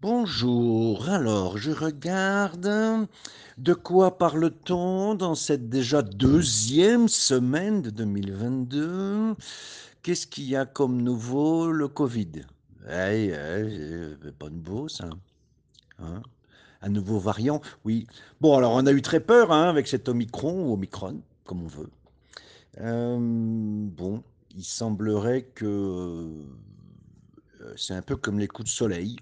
Bonjour, alors je regarde. De quoi parle-t-on dans cette déjà deuxième semaine de 2022? Qu'est-ce qu'il y a comme nouveau? Le Covid. Eh, eh, pas nouveau ça. Hein? Un nouveau variant, oui. Bon, alors on a eu très peur hein, avec cet Omicron ou Omicron, comme on veut. Euh, bon, il semblerait que euh, c'est un peu comme les coups de soleil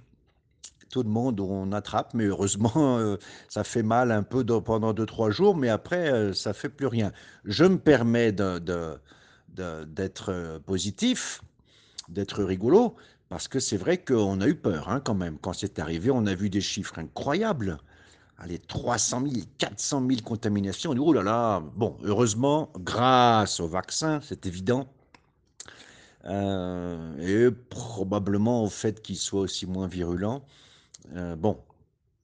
tout le monde on attrape, mais heureusement, euh, ça fait mal un peu pendant 2-3 jours, mais après, euh, ça fait plus rien. Je me permets d'être euh, positif, d'être rigolo, parce que c'est vrai qu'on a eu peur hein, quand même. Quand c'est arrivé, on a vu des chiffres incroyables. Allez, 300 000, 400 000 contaminations. On dit, oh là là, bon, heureusement, grâce au vaccin, c'est évident, et probablement au fait qu'il soit aussi moins virulent, euh, bon,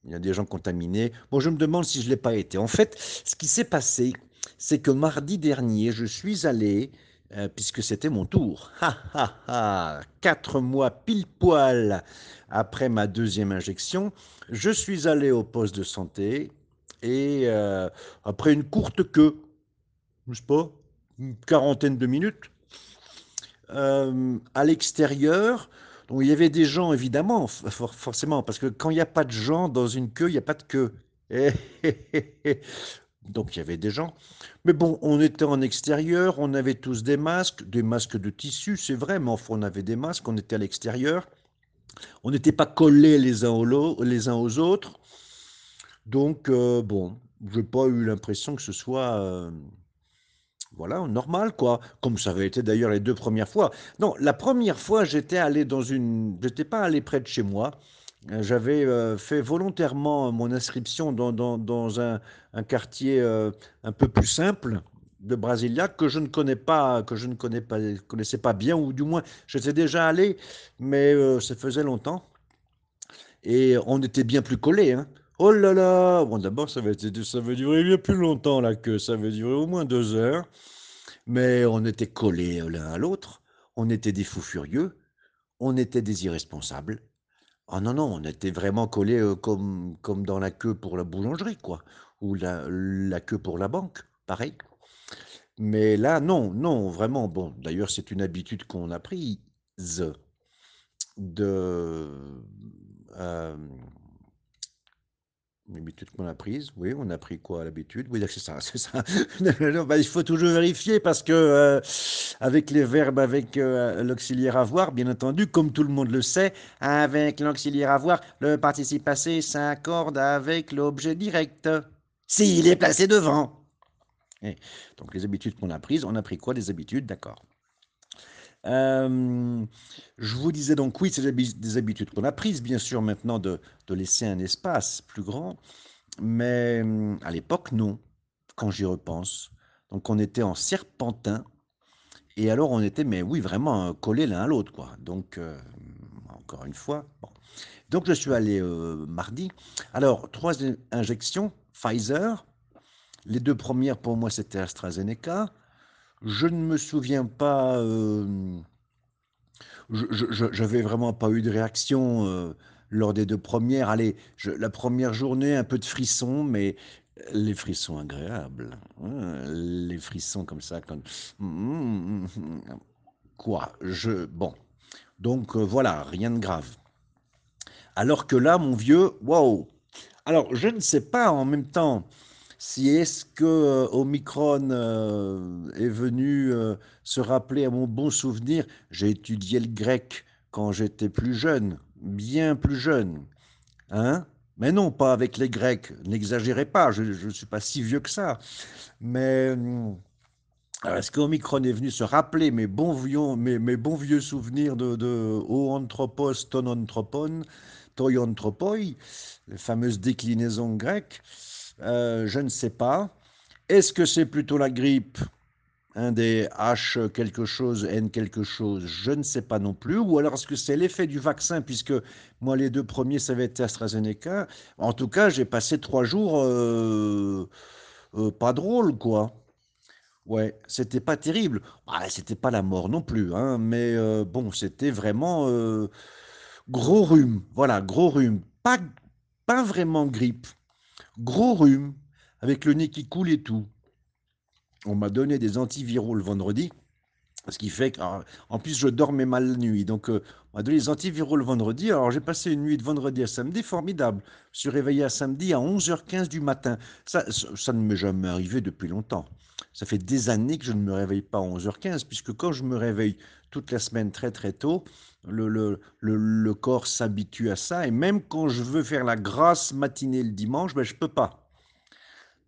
il y a des gens contaminés. Bon, je me demande si je ne l'ai pas été. En fait, ce qui s'est passé, c'est que mardi dernier, je suis allé, euh, puisque c'était mon tour, quatre mois pile poil après ma deuxième injection, je suis allé au poste de santé et euh, après une courte queue, je sais pas, une quarantaine de minutes, à l'extérieur, il y avait des gens, évidemment, forcément, parce que quand il n'y a pas de gens dans une queue, il n'y a pas de queue. Donc il y avait des gens. Mais bon, on était en extérieur, on avait tous des masques, des masques de tissu, c'est vrai, mais enfin on avait des masques, on était à l'extérieur. On n'était pas collés les uns, aux, autres. Donc, euh, bon, je n'ai pas eu l'impression que ce soit... Euh, voilà, normal, quoi. Comme ça avait été d'ailleurs les deux premières fois. Non, la première fois, j'étais allé dans une. J'étais pas allé près de chez moi. Euh, j'avais euh, fait volontairement mon inscription dans, dans, un, un, quartier euh, un peu plus simple de Brasilia que je ne connais pas, que je ne connais pas, connaissais pas bien, ou du moins j'étais déjà allé, mais ça faisait longtemps. Et on était bien plus collés. Hein. Oh là là Bon, d'abord, ça va, ça va durer bien plus longtemps là que ça va durer au moins deux heures. Mais on était collés l'un à l'autre. On était des fous furieux. On était des irresponsables. Ah non, non, on était vraiment collés euh, comme, comme dans la queue pour la boulangerie, quoi. Ou la, la queue pour la banque, pareil. Mais là, non, non, vraiment. Bon, d'ailleurs, c'est une habitude qu'on a prise de. Euh, L'habitude qu'on a prise, oui, on a pris quoi l'habitude? Oui, c'est ça, c'est ça. Bah, il faut toujours vérifier parce que euh, avec les verbes, avec euh, l'auxiliaire avoir, bien entendu, comme tout le monde le sait, avec l'auxiliaire avoir, le participe passé s'accorde avec l'objet direct. S'il est placé devant. donc les habitudes qu'on a prises, on a pris quoi Des habitudes, d'accord. Euh, je vous disais donc, oui, c'est des habitudes qu'on a prises, bien sûr, maintenant de, laisser un espace plus grand, mais à l'époque, non, quand j'y repense. Donc on était en serpentin, et alors on était, mais oui, vraiment collés l'un à l'autre, quoi. Donc, euh, encore une fois. Donc je suis allé euh, mardi. Alors, trois injections, Pfizer. Les deux premières, pour moi, c'était AstraZeneca. Je ne me souviens pas, euh, je n'avais vraiment pas eu de réaction, euh, lors des deux premières. Allez, la première journée, un peu de frissons, mais les frissons agréables, hein, les frissons comme ça, comme quoi? Je bon, donc heu, voilà, rien de grave. Alors que là, mon vieux, waouh! Alors je ne sais pas en même temps si est-ce que euh, Omicron euh, est venu euh, se rappeler à mon bon souvenir, j'ai étudié le grec quand j'étais plus jeune, bien plus jeune, hein Mais non, pas avec les Grecs, n'exagérez pas, je ne suis pas si vieux que ça. Mais est-ce qu'Omicron est venu se rappeler mes bons vieux, souvenirs de, de Oanthropos, Tonanthropon, Toyanthropoi, les fameuses déclinaisons grecques? Euh, je ne sais pas. Est-ce que c'est plutôt la grippe un des H quelque chose, N quelque chose, je ne sais pas non plus. Ou alors est-ce que c'est l'effet du vaccin, puisque moi les deux premiers, ça va être AstraZeneca. En tout cas, j'ai passé trois jours euh, euh, pas drôle, quoi. Ouais, c'était pas terrible. Ah, c'était pas la mort non plus, hein, mais bon, c'était vraiment Gros rhume, voilà, gros rhume. Pas, pas vraiment grippe. Gros rhume, avec le nez qui coule et tout. On m'a donné des antiviraux le vendredi. Ce qui fait qu'en plus, je dormais mal la nuit. Donc, euh, m'a donné les antiviraux le vendredi. Alors, j'ai passé une nuit de vendredi à samedi formidable. Je suis réveillé à samedi à 11h15 du matin. Ça, ça ne m'est jamais arrivé depuis longtemps. Ça fait des années que je ne me réveille pas à 11h15, puisque quand je me réveille toute la semaine très très tôt, le, corps s'habitue à ça. Et même quand je veux faire la grasse matinée le dimanche, ben, je ne peux pas.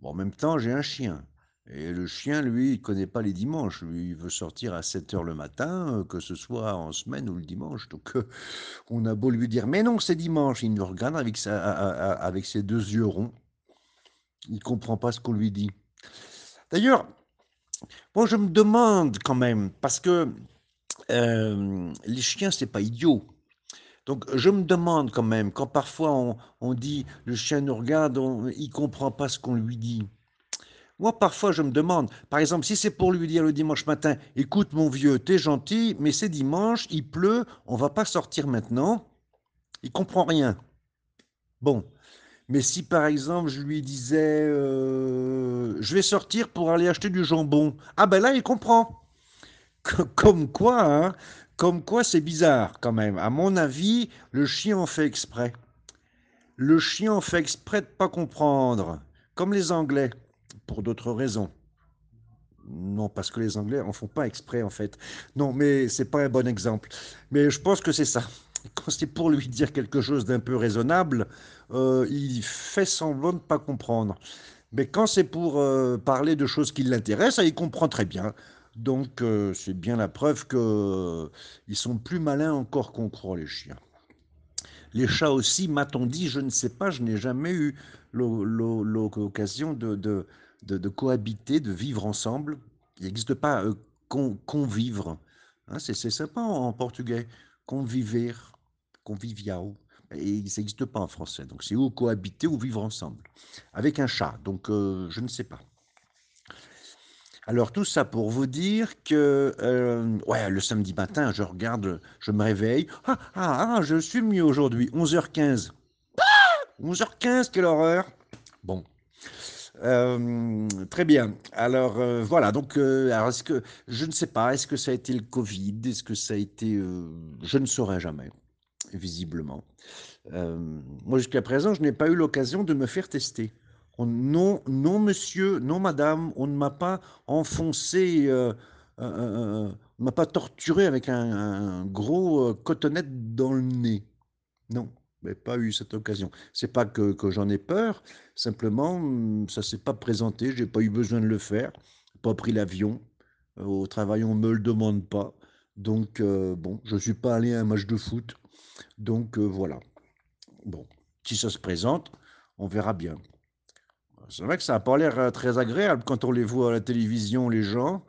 Bon, en même temps, j'ai un chien. Et le chien, lui, il connaît pas les dimanches. Lui, il veut sortir à 7 heures le matin, euh, que ce soit en semaine ou le dimanche. Donc, euh, on a beau lui dire, mais non, c'est dimanche. Il nous regarde avec, ses deux yeux ronds. Il comprend pas ce qu'on lui dit. D'ailleurs, moi, je me demande quand même, parce que euh, les chiens, c'est pas idiot. Donc, je me demande quand même, quand parfois on, on dit, le chien nous regarde, on, il comprend pas ce qu'on lui dit. Moi, parfois, je me demande, par exemple, si c'est pour lui dire le dimanche matin, écoute mon vieux, t'es gentil, mais c'est dimanche, il pleut, on va pas sortir maintenant, il comprend rien. Bon, mais si par exemple je lui disais, euh, je vais sortir pour aller acheter du jambon, ah ben là, il comprend. Comme quoi, hein, comme quoi c'est bizarre quand même. À mon avis, le chien en fait exprès. Le chien en fait exprès de pas comprendre, comme les Anglais pour d'autres raisons. Non, parce que les Anglais en font pas exprès en fait. Non, mais c'est pas un bon exemple. Mais je pense que c'est ça. Quand c'est pour lui dire quelque chose d'un peu raisonnable, euh, il fait semblant de ne pas comprendre. Mais quand c'est pour euh, parler de choses qui l'intéressent, il comprend très bien. Donc euh, c'est bien la preuve qu'ils sont plus malins encore qu'on croit les chiens. Les chats aussi, m'a-t-on dit, je ne sais pas, je n'ai jamais eu l'occasion de, de, cohabiter, de vivre ensemble. Il n'existe pas euh, convivre. Hein, c'est sympa en, portugais. Conviver, convivial. Et ça n'existe pas en français. Donc c'est ou cohabiter ou vivre ensemble. Avec un chat. Donc euh, je ne sais pas. Alors tout ça pour vous dire que euh, ouais, le samedi matin, je regarde, je me réveille. Ah, ah, ah je suis mieux aujourd'hui. 11h15. 11h15, quelle horreur. Bon, euh, très bien. Alors euh, voilà. Donc, euh, est-ce que je ne sais pas. Est-ce que ça a été le Covid? Est-ce que ça a été Je ne saurais jamais, visiblement. moi, jusqu'à présent, je n'ai pas eu l'occasion de me faire tester. non, non, monsieur, non, madame, on ne m'a pas enfoncé, on ne m'a pas torturé avec un, un gros cotonnette dans le nez. Non mais pas eu cette occasion. C'est pas que, que j'en ai peur, simplement hum, ça s'est pas présenté, j'ai pas eu besoin de le faire, pas pris l'avion, euh, au travail on me le demande pas, donc euh, bon, je suis pas allé à un match de foot, donc euh, voilà. Bon, si ça se présente, on verra bien. C'est vrai que ça n'a pas l'air très agréable quand on les voit à la télévision, les gens.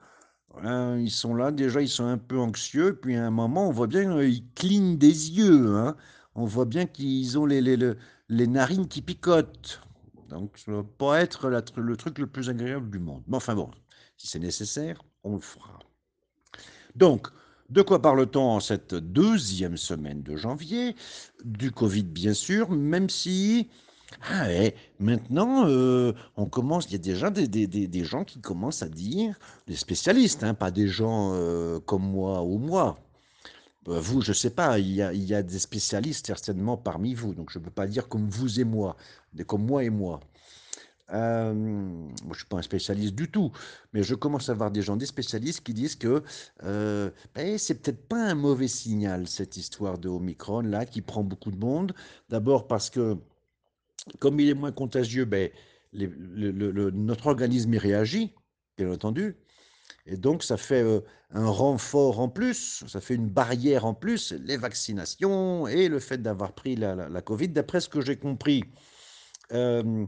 Hein, ils sont là, déjà ils sont un peu anxieux, puis à un moment on voit bien ils clignent des yeux. Hein on voit bien qu'ils ont les, les, narines qui picotent. Donc, ça ne va pas être le truc le plus agréable du monde. Mais enfin bon, si c'est nécessaire, on le fera. Donc, de quoi parle-t-on en cette deuxième semaine de janvier? Du Covid, bien sûr, même si... Ah ouais, maintenant, euh, on commence, il y a déjà des, des, gens qui commencent à dire, des spécialistes, hein, pas des gens euh, comme moi ou moi, vous, je ne sais pas, il y, a, des spécialistes certainement parmi vous, donc je ne peux pas dire comme vous et moi, comme moi et moi. Euh, je ne suis pas un spécialiste du tout, mais je commence à voir des gens, des spécialistes qui disent que euh, ben, c'est peut-être pas un mauvais signal cette histoire de Omicron là qui prend beaucoup de monde. D'abord parce que comme il est moins contagieux, ben, notre organisme y réagit, bien entendu. Et donc, ça fait euh, un renfort en plus, ça fait une barrière en plus, les vaccinations et le fait d'avoir pris la, Covid. D'après ce que j'ai compris, euh,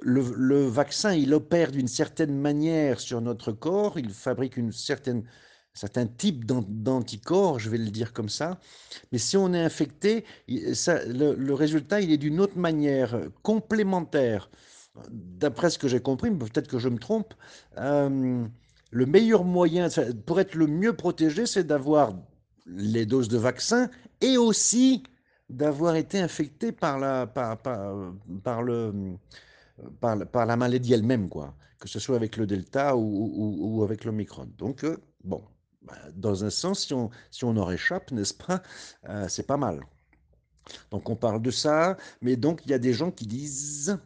le, vaccin, il opère d'une certaine manière sur notre corps, il fabrique une certaine, un certain type d'anticorps, je vais le dire comme ça. Mais si on est infecté, le, résultat, il est d'une autre manière, complémentaire. D'après ce que j'ai compris, peut-être que je me trompe, euh, le meilleur moyen, pour être le mieux protégé, c'est d'avoir les doses de vaccin et aussi d'avoir été infecté par la, par, le, par, la maladie elle-même, quoi, que ce soit avec le Delta ou, avec l'Omicron. Donc, euh, bon, bah, dans un sens, si on, si on en réchappe, n'est-ce pas, euh, c'est pas mal. Donc, on parle de ça, mais donc, il y a des gens qui disent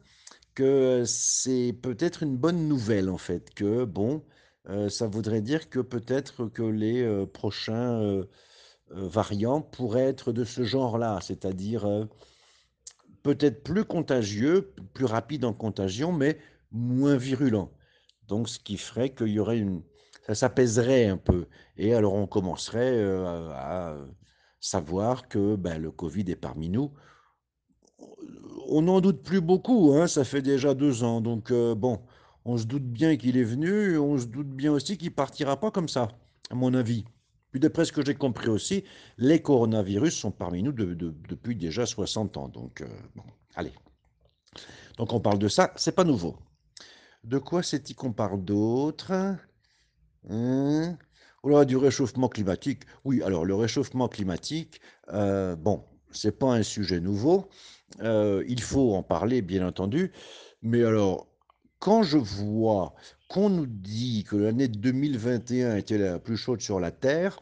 que c'est peut-être une bonne nouvelle, en fait, que, bon, euh, ça voudrait dire que peut-être que les prochains variants pourraient être de ce genre-là, c'est-à-dire peut-être plus contagieux, plus rapide en contagion, mais moins virulent. Donc, ce qui ferait qu'il y aurait une... Ça s'apaiserait un peu. Et alors, on commencerait euh, à savoir que ben, le Covid est parmi nous. On n'en doute plus beaucoup, hein, ça fait déjà deux ans. Donc, euh, bon, on se doute bien qu'il est venu, on se doute bien aussi qu'il partira pas comme ça, à mon avis. Puis d'après ce que j'ai compris aussi, les coronavirus sont parmi nous depuis déjà 60 ans. Donc, euh, bon, allez. Donc on parle de ça, c'est pas nouveau. De quoi c'est-il qu'on parle d'autre hein? Oh Du réchauffement climatique. Oui, alors le réchauffement climatique, euh, bon, c'est pas un sujet nouveau. Euh, il faut en parler, bien entendu. Mais alors, quand je vois qu'on nous dit que l'année 2021 était la plus chaude sur la Terre,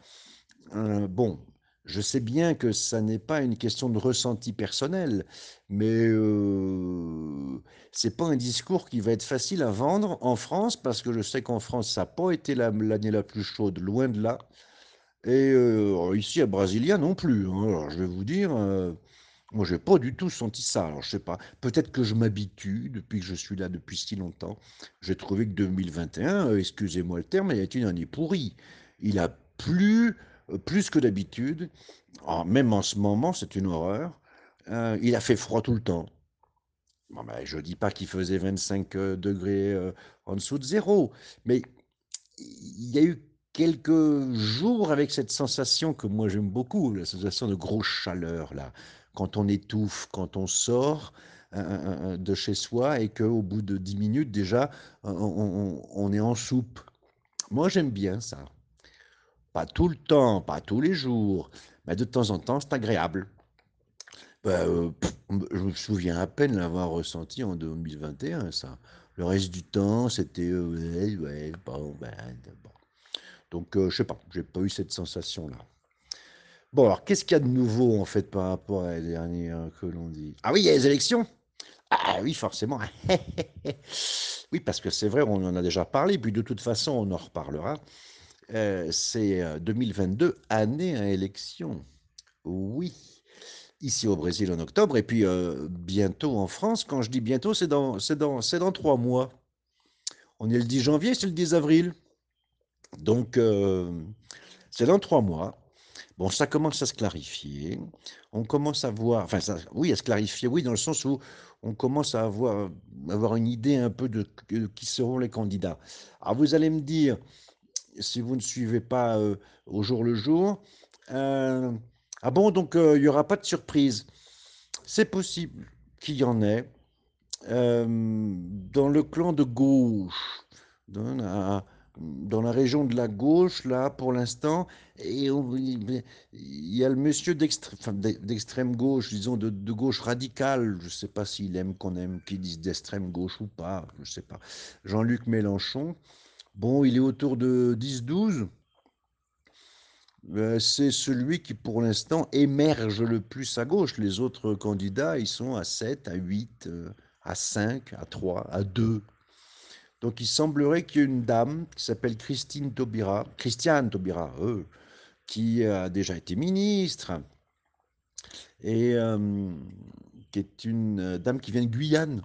euh, bon, je sais bien que ça n'est pas une question de ressenti personnel, mais euh, c'est pas un discours qui va être facile à vendre en France, parce que je sais qu'en France, ça n'a pas été l'année la, plus chaude, loin de là. Et euh, ici à Brasilia non plus. Hein. Alors, je vais vous dire, euh, moi, j'ai pas du tout senti ça. Alors, je sais pas. Peut-être que je m'habitue depuis que je suis là depuis si longtemps. J'ai trouvé que 2021, euh, excusez-moi le terme, il a été une année pourrie. Il a plu euh, plus que d'habitude. Ah, même en ce moment, c'est une horreur. Euh, il a fait froid tout le temps. Bon, ben, je dis pas qu'il faisait 25 degrés en dessous de zéro, mais il y a eu quelques jours avec cette sensation que moi j'aime beaucoup, la sensation de grosse chaleur là quand on étouffe, quand on sort euh, euh, euh, de chez soi et qu'au bout de 10 minutes déjà, on, est en soupe. Moi, j'aime bien ça. Pas tout le temps, pas tous les jours, mais de temps en temps, c'est agréable. Ben, je me souviens à peine l'avoir ressenti en 2021, ça. Le reste du temps, c'était ouais, bon, ben. Donc, je sais pas, j'ai pas eu cette sensation-là. Bon, alors, qu'est-ce qu'il y a de nouveau, en fait, par rapport à l'année dernière que l'on dit? Ah oui, il y a les élections Ah oui, forcément. oui, parce que c'est vrai, on en a déjà parlé, puis de toute façon, on en reparlera. Euh, c'est 2022, euh, année à élection. Oui, ici au Brésil en octobre, et puis euh, bientôt en France. Quand je dis bientôt, c'est dans, dans, dans trois mois. On est le 10 janvier, c'est le 10 avril. Donc, c'est dans trois mois. Bon, ça commence à se clarifier. On commence à voir, enfin, oui, à se clarifier, oui, dans le sens où on commence à avoir, une idée un peu de, qui seront les candidats. Alors, vous allez me dire, si vous ne suivez pas euh, au jour le jour, euh, ah bon, donc euh, il n'y aura pas de surprise. C'est possible qu'il y en ait. dans le clan de gauche, dans la région de la gauche, là, pour l'instant, et il y a le monsieur d'extrême gauche, disons de, gauche radicale, je ne sais pas s'il aime qu'on aime qu'il dise d'extrême gauche ou pas, je ne sais pas. Jean-Luc Mélenchon, bon, il est autour de 10-12. Euh, c'est celui qui, pour l'instant, émerge le plus à gauche. Les autres candidats, ils sont à 7, à 8, euh, à 5, à 3, à 2. Donc il semblerait qu'il y ait une dame qui s'appelle Christine Taubira, Christiane Taubira, euh, qui a déjà été ministre et euh, qui est une euh, dame qui vient de Guyane,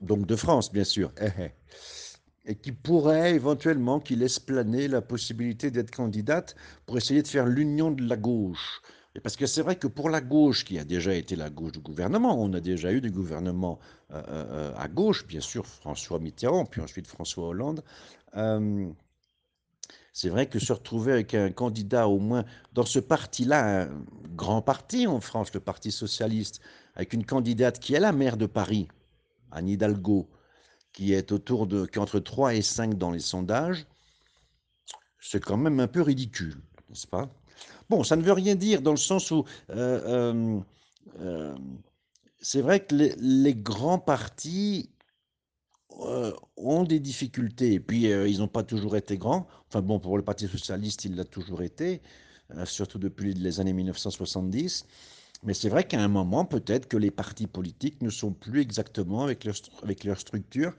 donc de France bien sûr, eh, eh. et qui pourrait éventuellement, qui laisse planer la possibilité d'être candidate pour essayer de faire l'union de la gauche. Parce que c'est vrai que pour la gauche, qui a déjà été la gauche du gouvernement, on a déjà eu des gouvernements euh, euh, euh, à gauche, bien sûr, François Mitterrand, puis ensuite François Hollande. c'est vrai que se retrouver avec un candidat, au moins dans ce parti-là, un grand parti en France, le Parti socialiste, avec une candidate qui est la maire de Paris, Anne Hidalgo, qui est autour de, qui entre 3 et 5 dans les sondages, c'est quand même un peu ridicule. n'est-ce pas? Bon, ça ne veut rien dire dans le sens où, heu, hem, heu, c'est vrai que les grands partis, ont des difficultés et puis, ils n'ont pas toujours été grands. Enfin bon, pour le Parti socialiste, il l'a toujours été, surtout depuis les années 1970. Mais c'est vrai qu'à un moment, peut-être que les partis politiques ne sont plus exactement avec leur avec leur structure,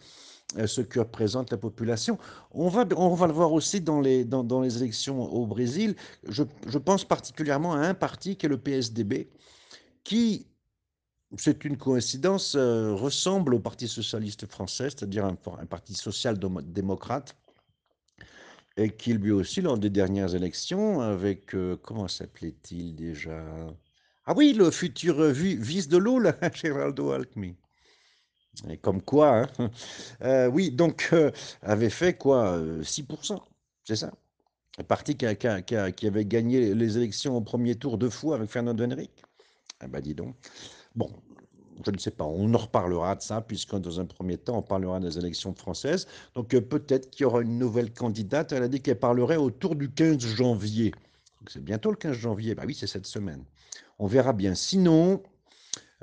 heu, ce que représente la population. On va on va le voir aussi dans les dans les élections au Brésil. Je pense particulièrement à un parti qui est le PSDB, qui, c'est une coïncidence, heu, ressemble au Parti socialiste français, c'est-à-dire un parti social-domo démocrate et qui lui aussi, lors des dernières élections avec, heu, comment s'appelait-il déjà? Ah oui, le futur, vice de Lula, Geraldo Alckmin. Et comme quoi, hein, heu, oui, donc heu, avait fait quoi, heu, 6% c'est ça? Un parti qui qui avait gagné les élections au premier tour 2 fois avec Fernando Henrique? Ah bah, dis donc. Bon, je ne sais pas, on en reparlera de ça puisque dans un premier temps, on parlera des élections françaises. Donc peut-être qu'il y aura une nouvelle candidate. Elle a dit qu'elle parlerait autour du 15 janvier. C'est bientôt le 15 janvier. Bah oui, c'est cette semaine. On verra bien. Sinon,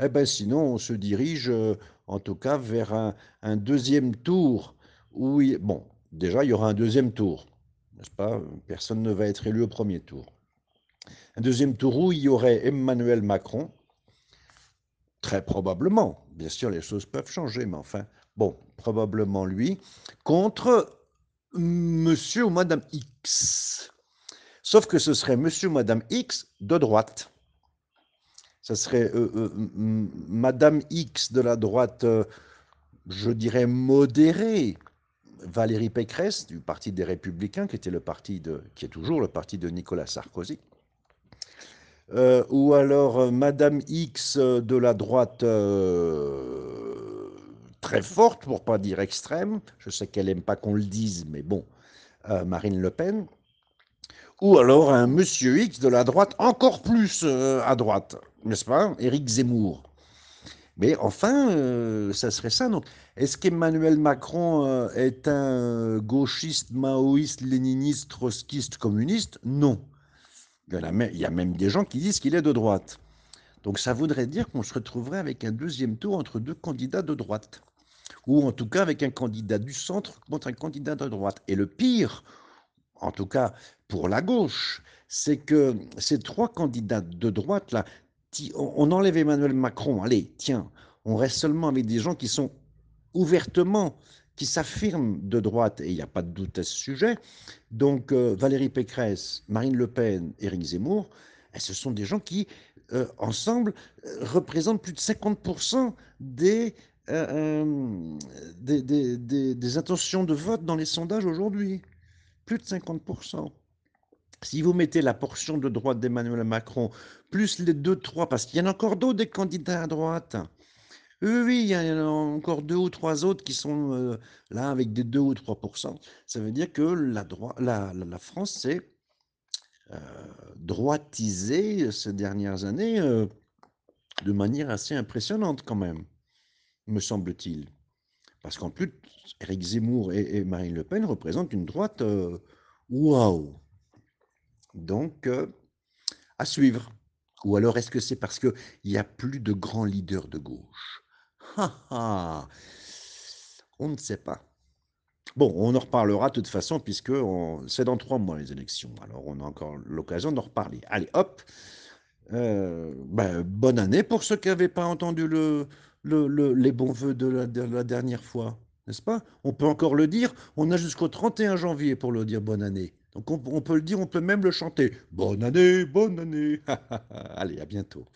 eh ben, sinon on se dirige, heu, en tout cas vers un 2 tour où bon, déjà il y aura un deuxième tour, n'est-ce pas? Personne ne va être élu au premier tour. Un deuxième tour où il y aurait Emmanuel Macron Très probablement. Bien sûr, les choses peuvent changer, mais enfin, bon, probablement lui, contre monsieur ou madame X. Sauf que ce serait monsieur ou madame X de droite. Ça serait euh, euh, madame X de la droite, euh, je dirais modérée. Valérie Pécresse, du Parti des Républicains, qui était le parti de, qui est toujours le parti de Nicolas Sarkozy. Ou alors Madame X de la droite très forte, pour pas dire extrême. Je sais qu'elle aime pas qu'on le dise, mais bon, Marine Le Pen. Ou alors un Monsieur X de la droite encore plus à droite, n'est-ce pas Éric Zemmour. Mais enfin, euh, ça serait ça. Donc, est-ce qu'Emmanuel Macron euh, est un gauchiste, maoïste, léniniste, trotskiste, communiste? Non. Il y, a même des gens qui disent qu'il est de droite. Donc ça voudrait dire qu'on se retrouverait avec un deuxième tour entre deux candidats de droite. Ou en tout cas avec un candidat du centre contre un candidat de droite. Et le pire, en tout cas pour la gauche, c'est que ces trois candidats de droite, là, on enlève Emmanuel Macron, allez, tiens, on reste seulement avec des gens qui sont ouvertement qui s'affirment de droite, et il n'y a pas de doute à ce sujet. Donc euh, Valérie Pécresse, Marine Le Pen, Éric Zemmour, eh, ce sont des gens qui, euh, ensemble, euh, représentent plus de 50% des, intentions de vote dans les sondages aujourd'hui. Plus de 50%. Si vous mettez la portion de droite d'Emmanuel Macron, plus les deux, trois, parce qu'il y en a encore d'autres des candidats à droite, oui, il y en a encore deux ou trois autres qui sont euh, là avec des 2 ou 3% Ça veut dire que la, la, France s'est euh, droitisée ces dernières années euh, de manière assez impressionnante quand même, me semble-t-il. Parce qu'en plus, Éric Zemmour et, et, Marine Le Pen représentent une droite waouh. Donc, à suivre. Ou alors est-ce que c'est parce qu'il n'y a plus de grands leaders de gauche? On ne sait pas. Bon, on en reparlera de toute façon, puisque c'est dans trois mois les élections. Alors, on a encore l'occasion d'en reparler. Allez, hop euh, ben, Bonne année pour ceux qui n'avaient pas entendu le, le, le, les bons voeux de la, de la dernière fois, n'est-ce pas? On peut encore le dire. On a jusqu'au 31 janvier pour le dire bonne année. Donc, on, peut le dire, on peut même le chanter. Bonne année, bonne année. Allez, à bientôt.